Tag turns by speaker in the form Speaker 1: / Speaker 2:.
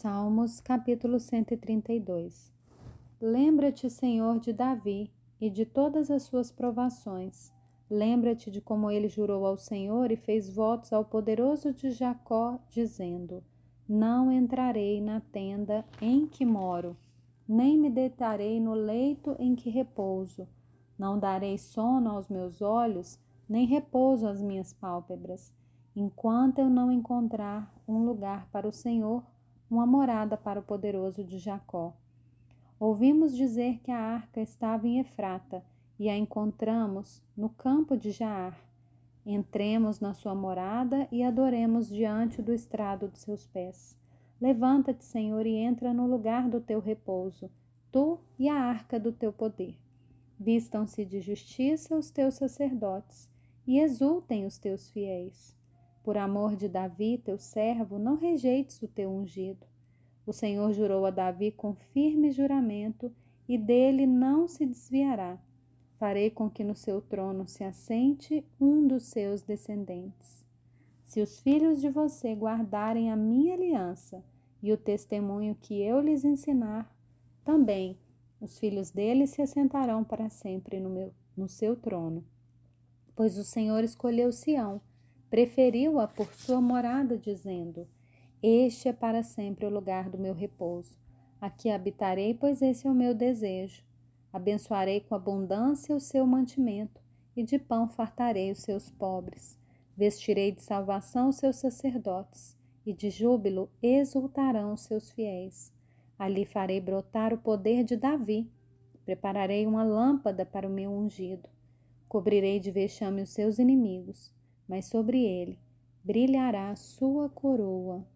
Speaker 1: Salmos capítulo 132 Lembra-te, Senhor, de Davi e de todas as suas provações. Lembra-te de como ele jurou ao Senhor e fez votos ao poderoso de Jacó, dizendo: Não entrarei na tenda em que moro, nem me deitarei no leito em que repouso. Não darei sono aos meus olhos, nem repouso às minhas pálpebras, enquanto eu não encontrar um lugar para o Senhor uma morada para o poderoso de Jacó. Ouvimos dizer que a arca estava em Efrata e a encontramos no campo de Jaar. Entremos na sua morada e adoremos diante do estrado de seus pés. Levanta-te, Senhor, e entra no lugar do teu repouso, tu e a arca do teu poder. Vistam-se de justiça os teus sacerdotes e exultem os teus fiéis. Por amor de Davi, teu servo, não rejeites o teu ungido. O Senhor jurou a Davi com firme juramento, e dele não se desviará. Farei com que no seu trono se assente um dos seus descendentes. Se os filhos de você guardarem a minha aliança e o testemunho que eu lhes ensinar, também os filhos deles se assentarão para sempre no, meu, no seu trono. Pois o Senhor escolheu Sião preferiu-a por sua morada, dizendo: Este é para sempre o lugar do meu repouso. Aqui habitarei, pois esse é o meu desejo. Abençoarei com abundância o seu mantimento, e de pão fartarei os seus pobres. Vestirei de salvação os seus sacerdotes, e de júbilo exultarão os seus fiéis. Ali farei brotar o poder de Davi. Prepararei uma lâmpada para o meu ungido. Cobrirei de vexame os seus inimigos mas sobre ele brilhará sua coroa.